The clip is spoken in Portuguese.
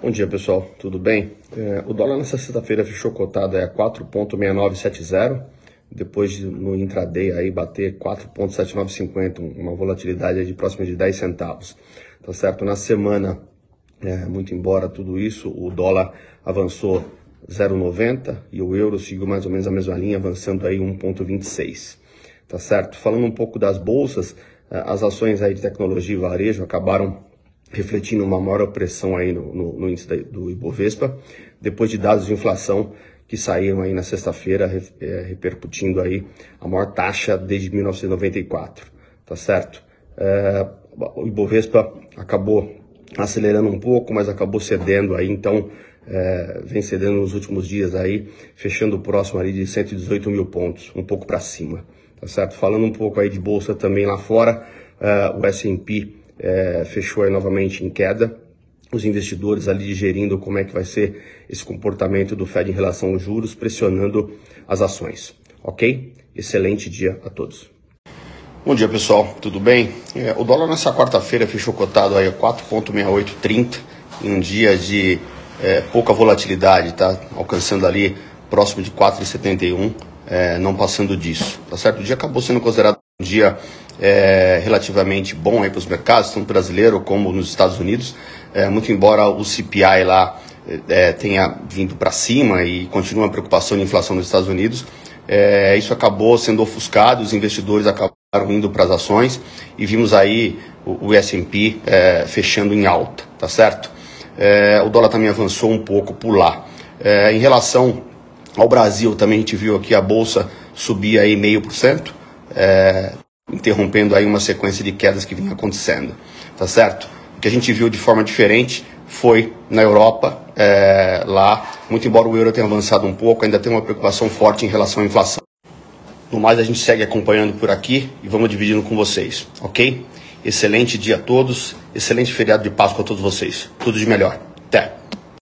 Bom dia pessoal, tudo bem? É, o dólar nessa sexta-feira fechou cotado a 4,6970, depois de, no intraday aí bater 4,7950, uma volatilidade de próxima de 10 centavos. Tá certo? Na semana, é, muito embora tudo isso, o dólar avançou 0,90 e o euro seguiu mais ou menos a mesma linha, avançando aí 1,26. Tá certo? Falando um pouco das bolsas, é, as ações aí de tecnologia e varejo acabaram refletindo uma maior pressão aí no, no, no índice do Ibovespa, depois de dados de inflação que saíram aí na sexta-feira, é, repercutindo aí a maior taxa desde 1994, tá certo? É, o Ibovespa acabou acelerando um pouco, mas acabou cedendo aí, então é, vem cedendo nos últimos dias aí, fechando próximo ali de 118 mil pontos, um pouco para cima, tá certo? Falando um pouco aí de bolsa também lá fora, é, o S&P é, fechou aí novamente em queda. Os investidores ali digerindo como é que vai ser esse comportamento do Fed em relação aos juros, pressionando as ações. Ok? Excelente dia a todos. Bom dia pessoal, tudo bem? É, o dólar nessa quarta-feira fechou cotado aí a 4,6830 em um dia de é, pouca volatilidade, tá? Alcançando ali próximo de 4,71, é, não passando disso, tá certo? O dia acabou sendo considerado um dia é, relativamente bom para os mercados, tanto brasileiro como nos Estados Unidos, é, muito embora o CPI lá é, tenha vindo para cima e continua a preocupação de inflação nos Estados Unidos, é, isso acabou sendo ofuscado, os investidores acabaram indo para as ações e vimos aí o, o S&P é, fechando em alta, tá certo? É, o dólar também avançou um pouco por lá. em relação ao Brasil, também a gente viu aqui a Bolsa subir aí 0,5%, é, interrompendo aí uma sequência de quedas que vinha acontecendo, tá certo? O que a gente viu de forma diferente foi na Europa, é, lá, muito embora o euro tenha avançado um pouco, ainda tem uma preocupação forte em relação à inflação. No mais, a gente segue acompanhando por aqui e vamos dividindo com vocês, ok? Excelente dia a todos, excelente feriado de Páscoa a todos vocês. Tudo de melhor.